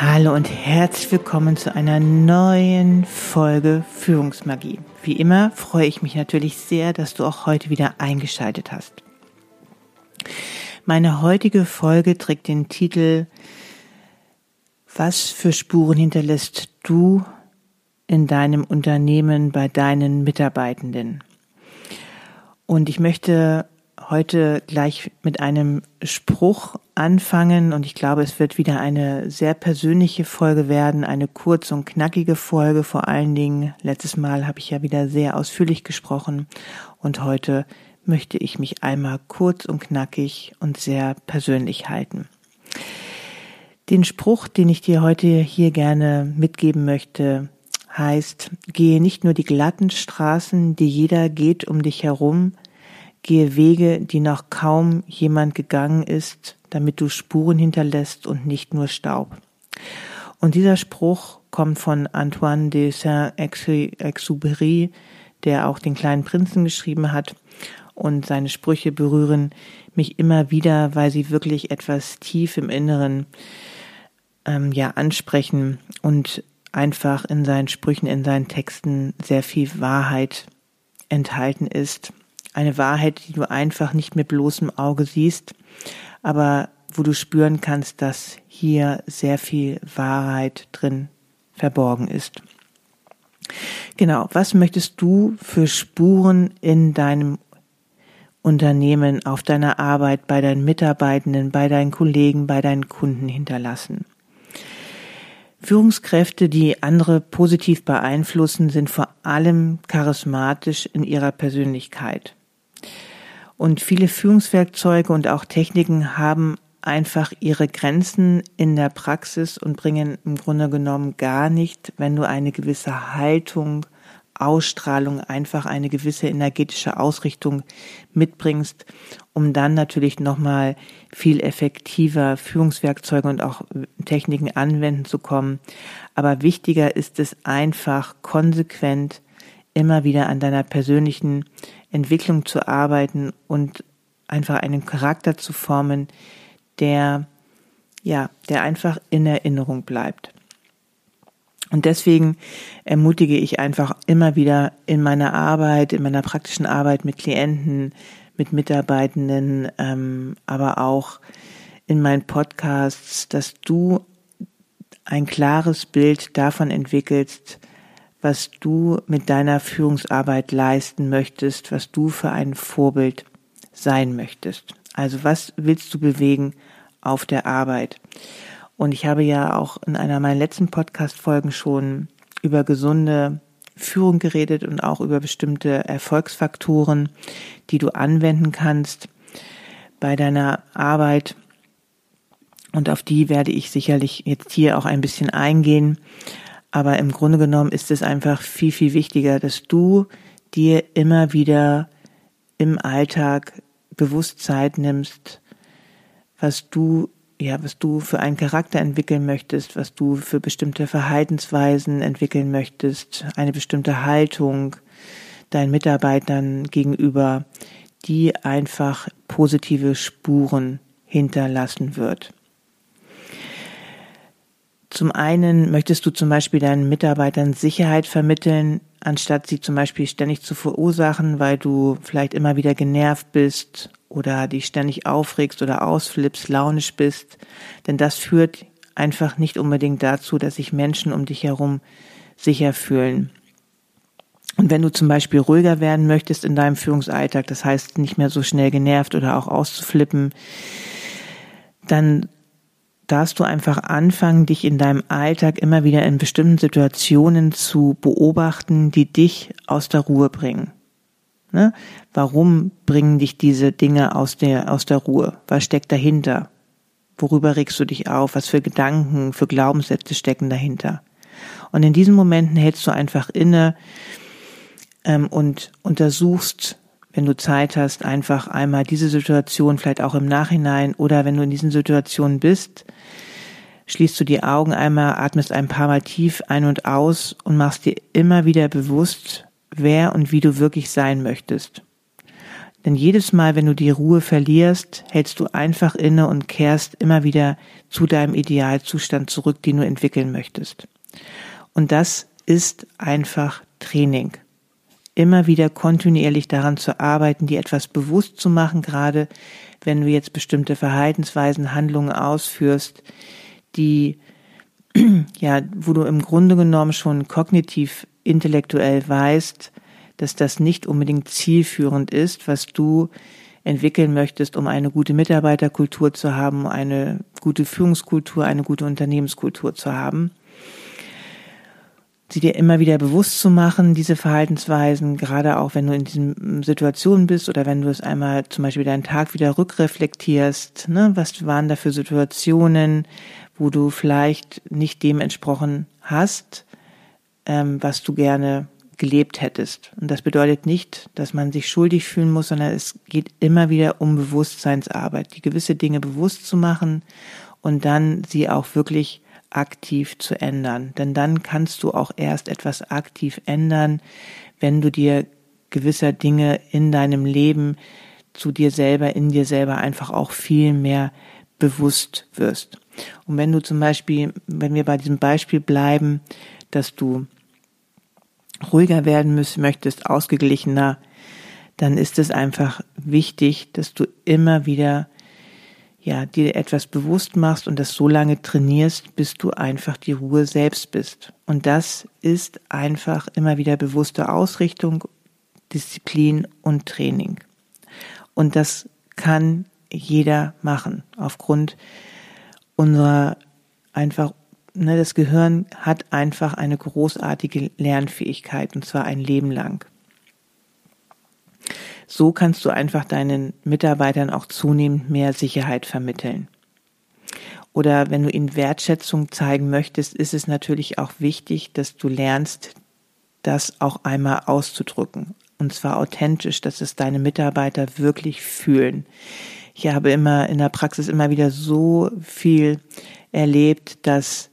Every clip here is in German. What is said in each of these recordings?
Hallo und herzlich willkommen zu einer neuen Folge Führungsmagie. Wie immer freue ich mich natürlich sehr, dass du auch heute wieder eingeschaltet hast. Meine heutige Folge trägt den Titel Was für Spuren hinterlässt du in deinem Unternehmen bei deinen Mitarbeitenden? Und ich möchte heute gleich mit einem Spruch anfangen und ich glaube, es wird wieder eine sehr persönliche Folge werden, eine kurz und knackige Folge. Vor allen Dingen, letztes Mal habe ich ja wieder sehr ausführlich gesprochen und heute möchte ich mich einmal kurz und knackig und sehr persönlich halten. Den Spruch, den ich dir heute hier gerne mitgeben möchte, heißt, gehe nicht nur die glatten Straßen, die jeder geht um dich herum, Gehe Wege, die noch kaum jemand gegangen ist, damit du Spuren hinterlässt und nicht nur Staub. Und dieser Spruch kommt von Antoine de Saint-Exupéry, der auch den kleinen Prinzen geschrieben hat. Und seine Sprüche berühren mich immer wieder, weil sie wirklich etwas tief im Inneren ähm, ja ansprechen und einfach in seinen Sprüchen, in seinen Texten sehr viel Wahrheit enthalten ist eine Wahrheit, die du einfach nicht mit bloßem Auge siehst, aber wo du spüren kannst, dass hier sehr viel Wahrheit drin verborgen ist. Genau, was möchtest du für Spuren in deinem Unternehmen, auf deiner Arbeit, bei deinen Mitarbeitenden, bei deinen Kollegen, bei deinen Kunden hinterlassen? Führungskräfte, die andere positiv beeinflussen, sind vor allem charismatisch in ihrer Persönlichkeit. Und viele Führungswerkzeuge und auch Techniken haben einfach ihre Grenzen in der Praxis und bringen im Grunde genommen gar nicht, wenn du eine gewisse Haltung, Ausstrahlung, einfach eine gewisse energetische Ausrichtung mitbringst, um dann natürlich nochmal viel effektiver Führungswerkzeuge und auch Techniken anwenden zu kommen. Aber wichtiger ist es einfach konsequent immer wieder an deiner persönlichen Entwicklung zu arbeiten und einfach einen Charakter zu formen, der, ja, der einfach in Erinnerung bleibt. Und deswegen ermutige ich einfach immer wieder in meiner Arbeit, in meiner praktischen Arbeit mit Klienten, mit Mitarbeitenden, ähm, aber auch in meinen Podcasts, dass du ein klares Bild davon entwickelst, was du mit deiner Führungsarbeit leisten möchtest, was du für ein Vorbild sein möchtest. Also was willst du bewegen auf der Arbeit? Und ich habe ja auch in einer meiner letzten Podcast-Folgen schon über gesunde Führung geredet und auch über bestimmte Erfolgsfaktoren, die du anwenden kannst bei deiner Arbeit. Und auf die werde ich sicherlich jetzt hier auch ein bisschen eingehen. Aber im Grunde genommen ist es einfach viel, viel wichtiger, dass du dir immer wieder im Alltag bewusst Zeit nimmst, was du, ja, was du für einen Charakter entwickeln möchtest, was du für bestimmte Verhaltensweisen entwickeln möchtest, eine bestimmte Haltung deinen Mitarbeitern gegenüber, die einfach positive Spuren hinterlassen wird. Zum einen möchtest du zum Beispiel deinen Mitarbeitern Sicherheit vermitteln, anstatt sie zum Beispiel ständig zu verursachen, weil du vielleicht immer wieder genervt bist oder dich ständig aufregst oder ausflippst, launisch bist. Denn das führt einfach nicht unbedingt dazu, dass sich Menschen um dich herum sicher fühlen. Und wenn du zum Beispiel ruhiger werden möchtest in deinem Führungsalltag, das heißt nicht mehr so schnell genervt oder auch auszuflippen, dann darfst du einfach anfangen, dich in deinem Alltag immer wieder in bestimmten Situationen zu beobachten, die dich aus der Ruhe bringen. Ne? Warum bringen dich diese Dinge aus der, aus der Ruhe? Was steckt dahinter? Worüber regst du dich auf? Was für Gedanken, für Glaubenssätze stecken dahinter? Und in diesen Momenten hältst du einfach inne ähm, und untersuchst, wenn du Zeit hast, einfach einmal diese Situation, vielleicht auch im Nachhinein oder wenn du in diesen Situationen bist, schließt du die Augen einmal, atmest ein paar Mal tief ein und aus und machst dir immer wieder bewusst, wer und wie du wirklich sein möchtest. Denn jedes Mal, wenn du die Ruhe verlierst, hältst du einfach inne und kehrst immer wieder zu deinem Idealzustand zurück, den du entwickeln möchtest. Und das ist einfach Training. Immer wieder kontinuierlich daran zu arbeiten, dir etwas bewusst zu machen, gerade wenn du jetzt bestimmte Verhaltensweisen, Handlungen ausführst, die ja, wo du im Grunde genommen schon kognitiv, intellektuell weißt, dass das nicht unbedingt zielführend ist, was du entwickeln möchtest, um eine gute Mitarbeiterkultur zu haben, eine gute Führungskultur, eine gute Unternehmenskultur zu haben. Sie dir immer wieder bewusst zu machen, diese Verhaltensweisen, gerade auch wenn du in diesen Situationen bist oder wenn du es einmal zum Beispiel deinen Tag wieder rückreflektierst, ne, was waren da für Situationen, wo du vielleicht nicht dem entsprochen hast, ähm, was du gerne gelebt hättest. Und das bedeutet nicht, dass man sich schuldig fühlen muss, sondern es geht immer wieder um Bewusstseinsarbeit, die gewisse Dinge bewusst zu machen und dann sie auch wirklich aktiv zu ändern. Denn dann kannst du auch erst etwas aktiv ändern, wenn du dir gewisser Dinge in deinem Leben zu dir selber, in dir selber einfach auch viel mehr bewusst wirst. Und wenn du zum Beispiel, wenn wir bei diesem Beispiel bleiben, dass du ruhiger werden müssen, möchtest, ausgeglichener, dann ist es einfach wichtig, dass du immer wieder ja, dir etwas bewusst machst und das so lange trainierst, bis du einfach die Ruhe selbst bist. Und das ist einfach immer wieder bewusste Ausrichtung, Disziplin und Training. Und das kann jeder machen aufgrund unserer einfach ne, das Gehirn hat einfach eine großartige Lernfähigkeit und zwar ein Leben lang. So kannst du einfach deinen Mitarbeitern auch zunehmend mehr Sicherheit vermitteln. Oder wenn du ihnen Wertschätzung zeigen möchtest, ist es natürlich auch wichtig, dass du lernst, das auch einmal auszudrücken. Und zwar authentisch, dass es deine Mitarbeiter wirklich fühlen. Ich habe immer in der Praxis immer wieder so viel erlebt, dass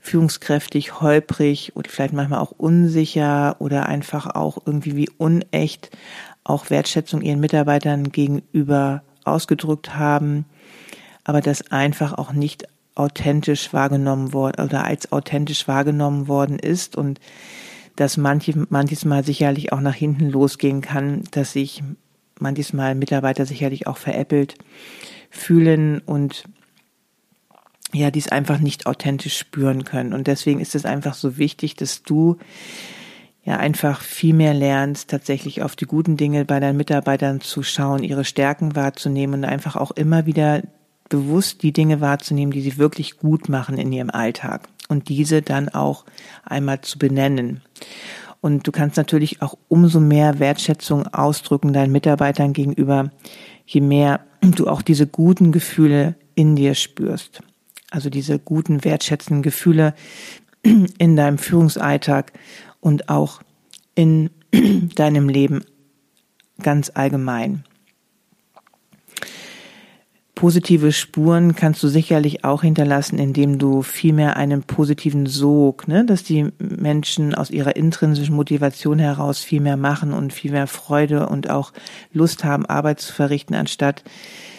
führungskräftig, holprig oder vielleicht manchmal auch unsicher oder einfach auch irgendwie wie unecht auch Wertschätzung ihren Mitarbeitern gegenüber ausgedrückt haben, aber das einfach auch nicht authentisch wahrgenommen worden oder als authentisch wahrgenommen worden ist und dass manche, manches Mal sicherlich auch nach hinten losgehen kann, dass sich manches Mal Mitarbeiter sicherlich auch veräppelt fühlen und ja, dies einfach nicht authentisch spüren können. Und deswegen ist es einfach so wichtig, dass du ja einfach viel mehr lernst, tatsächlich auf die guten Dinge bei deinen Mitarbeitern zu schauen, ihre Stärken wahrzunehmen und einfach auch immer wieder bewusst die Dinge wahrzunehmen, die sie wirklich gut machen in ihrem Alltag und diese dann auch einmal zu benennen. Und du kannst natürlich auch umso mehr Wertschätzung ausdrücken deinen Mitarbeitern gegenüber, je mehr du auch diese guten Gefühle in dir spürst also diese guten, wertschätzenden Gefühle in deinem Führungsalltag und auch in deinem Leben ganz allgemein. Positive Spuren kannst du sicherlich auch hinterlassen, indem du vielmehr einen positiven Sog, ne, dass die Menschen aus ihrer intrinsischen Motivation heraus viel mehr machen und viel mehr Freude und auch Lust haben, Arbeit zu verrichten, anstatt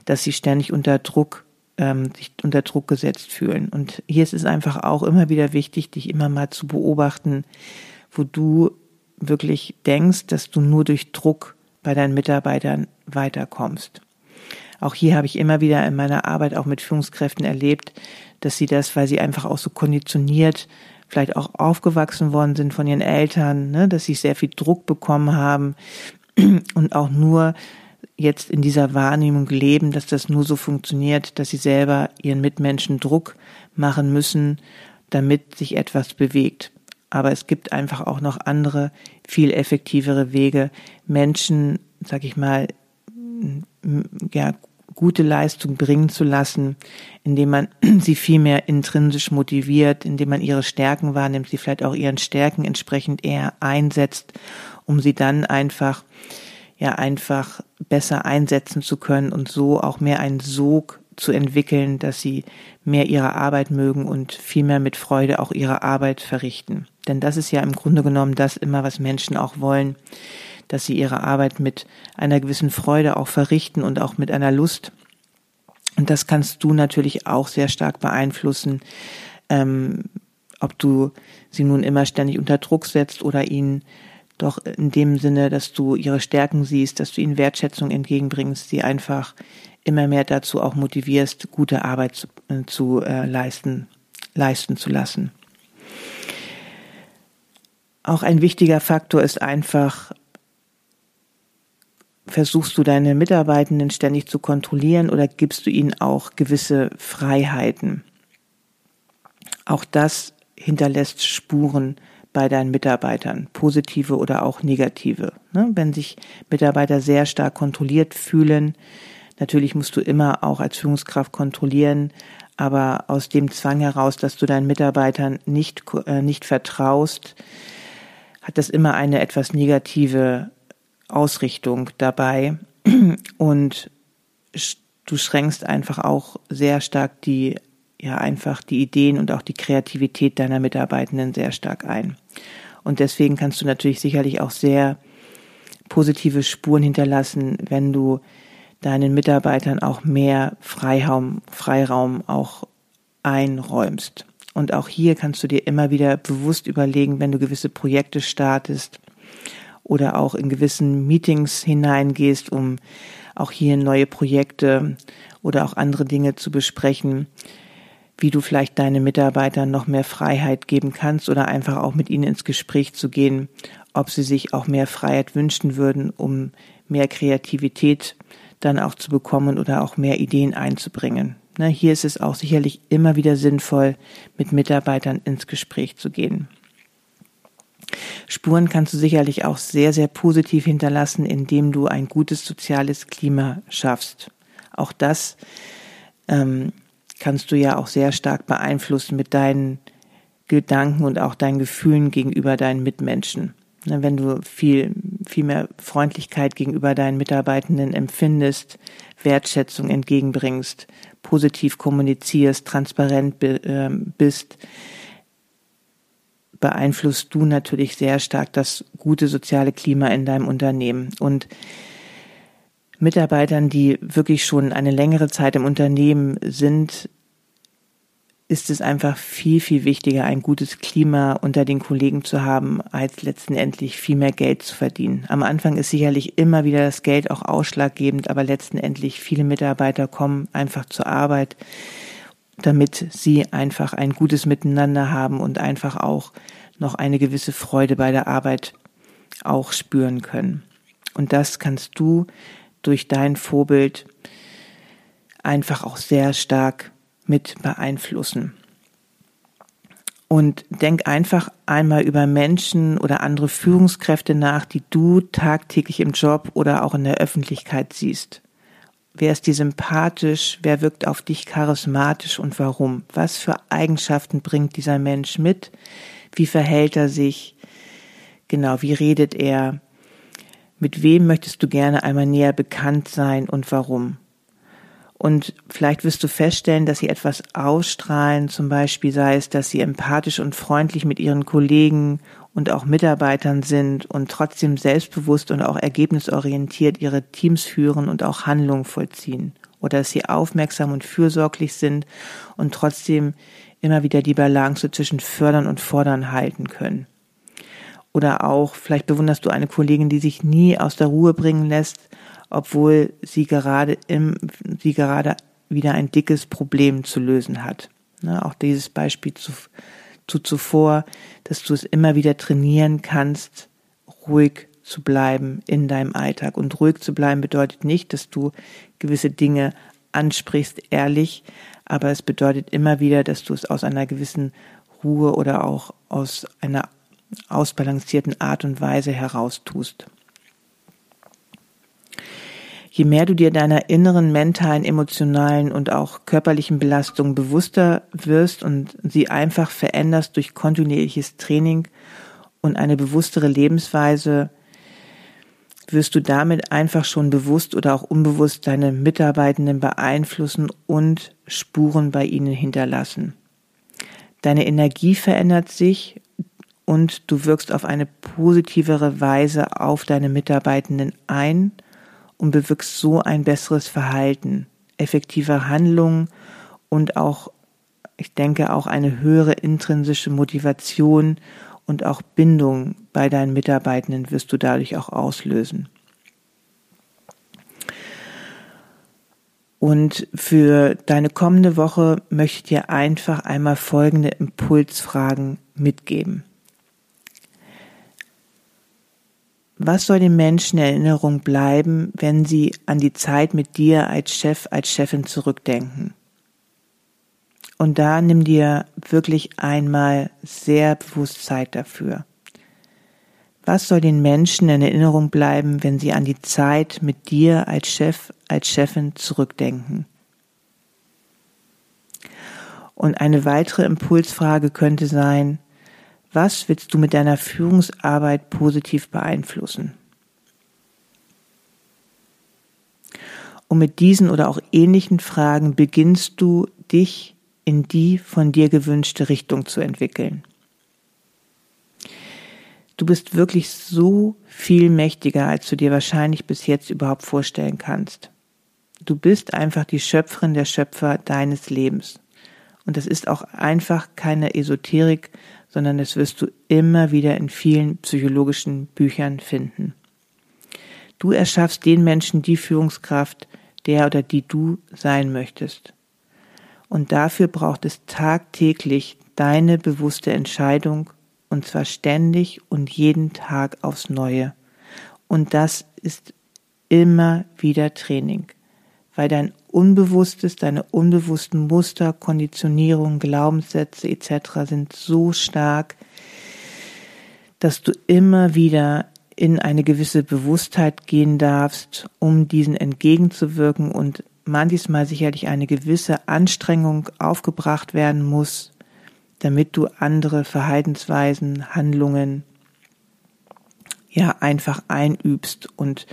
dass sie ständig unter Druck ähm, sich unter Druck gesetzt fühlen. Und hier ist es einfach auch immer wieder wichtig, dich immer mal zu beobachten, wo du wirklich denkst, dass du nur durch Druck bei deinen Mitarbeitern weiterkommst. Auch hier habe ich immer wieder in meiner Arbeit auch mit Führungskräften erlebt, dass sie das, weil sie einfach auch so konditioniert vielleicht auch aufgewachsen worden sind von ihren Eltern, ne, dass sie sehr viel Druck bekommen haben und auch nur jetzt in dieser Wahrnehmung leben, dass das nur so funktioniert, dass sie selber ihren Mitmenschen Druck machen müssen, damit sich etwas bewegt. Aber es gibt einfach auch noch andere, viel effektivere Wege, Menschen, sag ich mal, ja, gute Leistung bringen zu lassen, indem man sie viel mehr intrinsisch motiviert, indem man ihre Stärken wahrnimmt, sie vielleicht auch ihren Stärken entsprechend eher einsetzt, um sie dann einfach, ja, einfach besser einsetzen zu können und so auch mehr einen Sog zu entwickeln, dass sie mehr ihre Arbeit mögen und viel mehr mit Freude auch ihre Arbeit verrichten. Denn das ist ja im Grunde genommen das immer, was Menschen auch wollen, dass sie ihre Arbeit mit einer gewissen Freude auch verrichten und auch mit einer Lust. Und das kannst du natürlich auch sehr stark beeinflussen, ähm, ob du sie nun immer ständig unter Druck setzt oder ihnen doch in dem Sinne, dass du ihre Stärken siehst, dass du ihnen Wertschätzung entgegenbringst, sie einfach immer mehr dazu auch motivierst, gute Arbeit zu, äh, zu äh, leisten, leisten zu lassen. Auch ein wichtiger Faktor ist einfach, versuchst du deine Mitarbeitenden ständig zu kontrollieren oder gibst du ihnen auch gewisse Freiheiten? Auch das hinterlässt Spuren bei deinen Mitarbeitern, positive oder auch negative. Ne? Wenn sich Mitarbeiter sehr stark kontrolliert fühlen, natürlich musst du immer auch als Führungskraft kontrollieren, aber aus dem Zwang heraus, dass du deinen Mitarbeitern nicht, äh, nicht vertraust, hat das immer eine etwas negative Ausrichtung dabei und du schränkst einfach auch sehr stark die ja einfach die Ideen und auch die Kreativität deiner Mitarbeitenden sehr stark ein. Und deswegen kannst du natürlich sicherlich auch sehr positive Spuren hinterlassen, wenn du deinen Mitarbeitern auch mehr Freiraum, Freiraum auch einräumst. Und auch hier kannst du dir immer wieder bewusst überlegen, wenn du gewisse Projekte startest oder auch in gewissen Meetings hineingehst, um auch hier neue Projekte oder auch andere Dinge zu besprechen, wie du vielleicht deinen Mitarbeitern noch mehr Freiheit geben kannst oder einfach auch mit ihnen ins Gespräch zu gehen, ob sie sich auch mehr Freiheit wünschen würden, um mehr Kreativität dann auch zu bekommen oder auch mehr Ideen einzubringen. Na, hier ist es auch sicherlich immer wieder sinnvoll, mit Mitarbeitern ins Gespräch zu gehen. Spuren kannst du sicherlich auch sehr, sehr positiv hinterlassen, indem du ein gutes soziales Klima schaffst. Auch das ähm, kannst du ja auch sehr stark beeinflussen mit deinen Gedanken und auch deinen Gefühlen gegenüber deinen Mitmenschen. Ne, wenn du viel, viel mehr Freundlichkeit gegenüber deinen Mitarbeitenden empfindest, Wertschätzung entgegenbringst, positiv kommunizierst, transparent ähm, bist, beeinflusst du natürlich sehr stark das gute soziale Klima in deinem Unternehmen. Und Mitarbeitern, die wirklich schon eine längere Zeit im Unternehmen sind, ist es einfach viel, viel wichtiger, ein gutes Klima unter den Kollegen zu haben, als letztendlich viel mehr Geld zu verdienen. Am Anfang ist sicherlich immer wieder das Geld auch ausschlaggebend, aber letztendlich viele Mitarbeiter kommen einfach zur Arbeit, damit sie einfach ein gutes Miteinander haben und einfach auch noch eine gewisse Freude bei der Arbeit auch spüren können. Und das kannst du durch dein Vorbild einfach auch sehr stark mit beeinflussen. Und denk einfach einmal über Menschen oder andere Führungskräfte nach, die du tagtäglich im Job oder auch in der Öffentlichkeit siehst. Wer ist dir sympathisch? Wer wirkt auf dich charismatisch und warum? Was für Eigenschaften bringt dieser Mensch mit? Wie verhält er sich? Genau, wie redet er? Mit wem möchtest du gerne einmal näher bekannt sein und warum? Und vielleicht wirst du feststellen, dass sie etwas ausstrahlen, zum Beispiel sei es, dass sie empathisch und freundlich mit ihren Kollegen und auch Mitarbeitern sind und trotzdem selbstbewusst und auch ergebnisorientiert ihre Teams führen und auch Handlungen vollziehen. Oder dass sie aufmerksam und fürsorglich sind und trotzdem immer wieder die Balance zwischen fördern und fordern halten können. Oder auch, vielleicht bewunderst du eine Kollegin, die sich nie aus der Ruhe bringen lässt, obwohl sie gerade im, sie gerade wieder ein dickes Problem zu lösen hat. Ne, auch dieses Beispiel zu, zu zuvor, dass du es immer wieder trainieren kannst, ruhig zu bleiben in deinem Alltag. Und ruhig zu bleiben bedeutet nicht, dass du gewisse Dinge ansprichst, ehrlich, aber es bedeutet immer wieder, dass du es aus einer gewissen Ruhe oder auch aus einer ausbalancierten Art und Weise heraus tust. Je mehr du dir deiner inneren mentalen, emotionalen und auch körperlichen Belastung bewusster wirst und sie einfach veränderst durch kontinuierliches Training und eine bewusstere Lebensweise, wirst du damit einfach schon bewusst oder auch unbewusst deine Mitarbeitenden beeinflussen und Spuren bei ihnen hinterlassen. Deine Energie verändert sich und du wirkst auf eine positivere Weise auf deine Mitarbeitenden ein und bewirkst so ein besseres Verhalten, effektive Handlungen und auch, ich denke, auch eine höhere intrinsische Motivation und auch Bindung bei deinen Mitarbeitenden wirst du dadurch auch auslösen. Und für deine kommende Woche möchte ich dir einfach einmal folgende Impulsfragen mitgeben. Was soll den Menschen in Erinnerung bleiben, wenn sie an die Zeit mit dir als Chef, als Chefin zurückdenken? Und da nimm dir wirklich einmal sehr bewusst Zeit dafür. Was soll den Menschen in Erinnerung bleiben, wenn sie an die Zeit mit dir als Chef, als Chefin zurückdenken? Und eine weitere Impulsfrage könnte sein, was willst du mit deiner Führungsarbeit positiv beeinflussen? Und mit diesen oder auch ähnlichen Fragen beginnst du dich in die von dir gewünschte Richtung zu entwickeln. Du bist wirklich so viel mächtiger, als du dir wahrscheinlich bis jetzt überhaupt vorstellen kannst. Du bist einfach die Schöpferin der Schöpfer deines Lebens. Und das ist auch einfach keine Esoterik, sondern das wirst du immer wieder in vielen psychologischen Büchern finden. Du erschaffst den Menschen die Führungskraft, der oder die du sein möchtest. Und dafür braucht es tagtäglich deine bewusste Entscheidung, und zwar ständig und jeden Tag aufs Neue. Und das ist immer wieder Training, weil dein Unbewusstes, deine unbewussten Muster, Konditionierung, Glaubenssätze etc. sind so stark, dass du immer wieder in eine gewisse Bewusstheit gehen darfst, um diesen entgegenzuwirken und manchmal sicherlich eine gewisse Anstrengung aufgebracht werden muss, damit du andere Verhaltensweisen, Handlungen ja einfach einübst und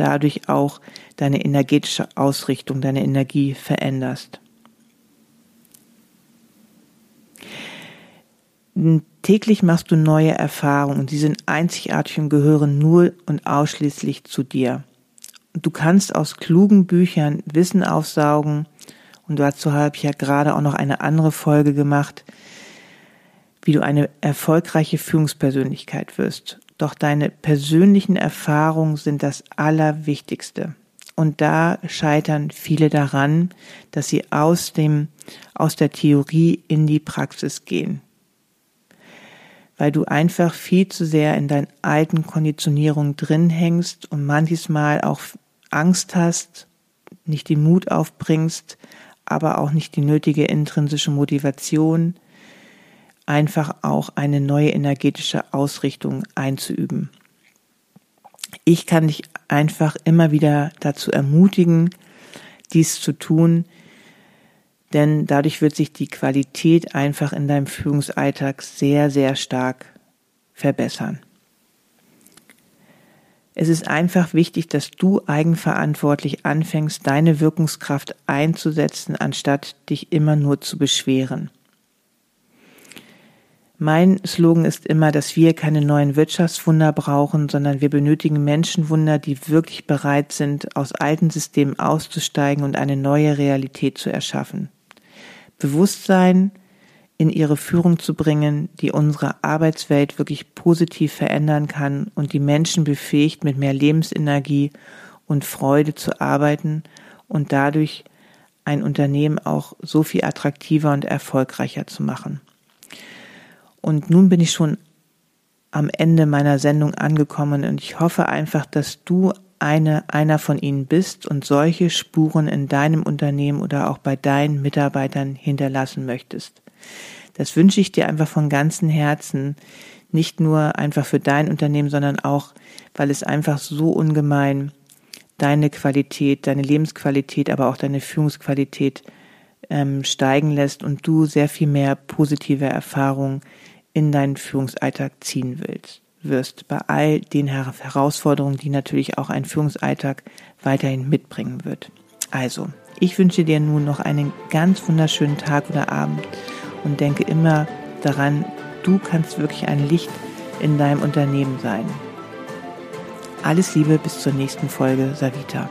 dadurch auch deine energetische Ausrichtung, deine Energie veränderst. Täglich machst du neue Erfahrungen und die sind einzigartig und gehören nur und ausschließlich zu dir. Du kannst aus klugen Büchern Wissen aufsaugen und dazu habe ich ja gerade auch noch eine andere Folge gemacht, wie du eine erfolgreiche Führungspersönlichkeit wirst. Doch deine persönlichen Erfahrungen sind das Allerwichtigste. Und da scheitern viele daran, dass sie aus dem, aus der Theorie in die Praxis gehen. Weil du einfach viel zu sehr in deinen alten Konditionierungen drin hängst und manches Mal auch Angst hast, nicht den Mut aufbringst, aber auch nicht die nötige intrinsische Motivation, einfach auch eine neue energetische Ausrichtung einzuüben. Ich kann dich einfach immer wieder dazu ermutigen, dies zu tun, denn dadurch wird sich die Qualität einfach in deinem Führungsalltag sehr, sehr stark verbessern. Es ist einfach wichtig, dass du eigenverantwortlich anfängst, deine Wirkungskraft einzusetzen, anstatt dich immer nur zu beschweren. Mein Slogan ist immer, dass wir keine neuen Wirtschaftswunder brauchen, sondern wir benötigen Menschenwunder, die wirklich bereit sind, aus alten Systemen auszusteigen und eine neue Realität zu erschaffen. Bewusstsein in ihre Führung zu bringen, die unsere Arbeitswelt wirklich positiv verändern kann und die Menschen befähigt, mit mehr Lebensenergie und Freude zu arbeiten und dadurch ein Unternehmen auch so viel attraktiver und erfolgreicher zu machen. Und nun bin ich schon am Ende meiner Sendung angekommen und ich hoffe einfach, dass du eine, einer von ihnen bist und solche Spuren in deinem Unternehmen oder auch bei deinen Mitarbeitern hinterlassen möchtest. Das wünsche ich dir einfach von ganzem Herzen, nicht nur einfach für dein Unternehmen, sondern auch, weil es einfach so ungemein deine Qualität, deine Lebensqualität, aber auch deine Führungsqualität ähm, steigen lässt und du sehr viel mehr positive Erfahrungen in deinen Führungsalltag ziehen willst, wirst bei all den Herausforderungen, die natürlich auch ein Führungsalltag weiterhin mitbringen wird. Also, ich wünsche dir nun noch einen ganz wunderschönen Tag oder Abend und denke immer daran, du kannst wirklich ein Licht in deinem Unternehmen sein. Alles Liebe bis zur nächsten Folge, Savita.